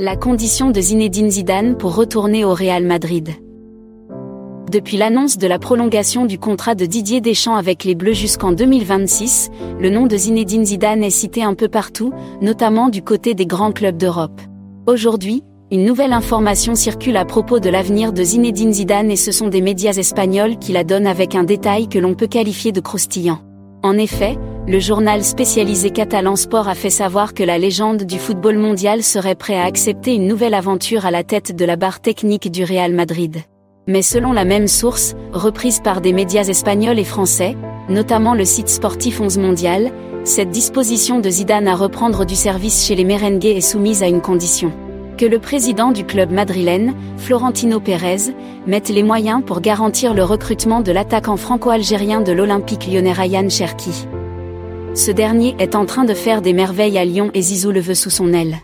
La condition de Zinedine Zidane pour retourner au Real Madrid. Depuis l'annonce de la prolongation du contrat de Didier Deschamps avec les Bleus jusqu'en 2026, le nom de Zinedine Zidane est cité un peu partout, notamment du côté des grands clubs d'Europe. Aujourd'hui, une nouvelle information circule à propos de l'avenir de Zinedine Zidane et ce sont des médias espagnols qui la donnent avec un détail que l'on peut qualifier de croustillant. En effet, le journal spécialisé Catalan Sport a fait savoir que la légende du football mondial serait prêt à accepter une nouvelle aventure à la tête de la barre technique du Real Madrid. Mais selon la même source, reprise par des médias espagnols et français, notamment le site sportif 11 mondial, cette disposition de Zidane à reprendre du service chez les merengues est soumise à une condition. Que le président du club madrilène, Florentino Pérez, mette les moyens pour garantir le recrutement de l'attaquant franco-algérien de l'Olympique lyonnais Ryan Cherki. Ce dernier est en train de faire des merveilles à Lyon et Zizou le veut sous son aile.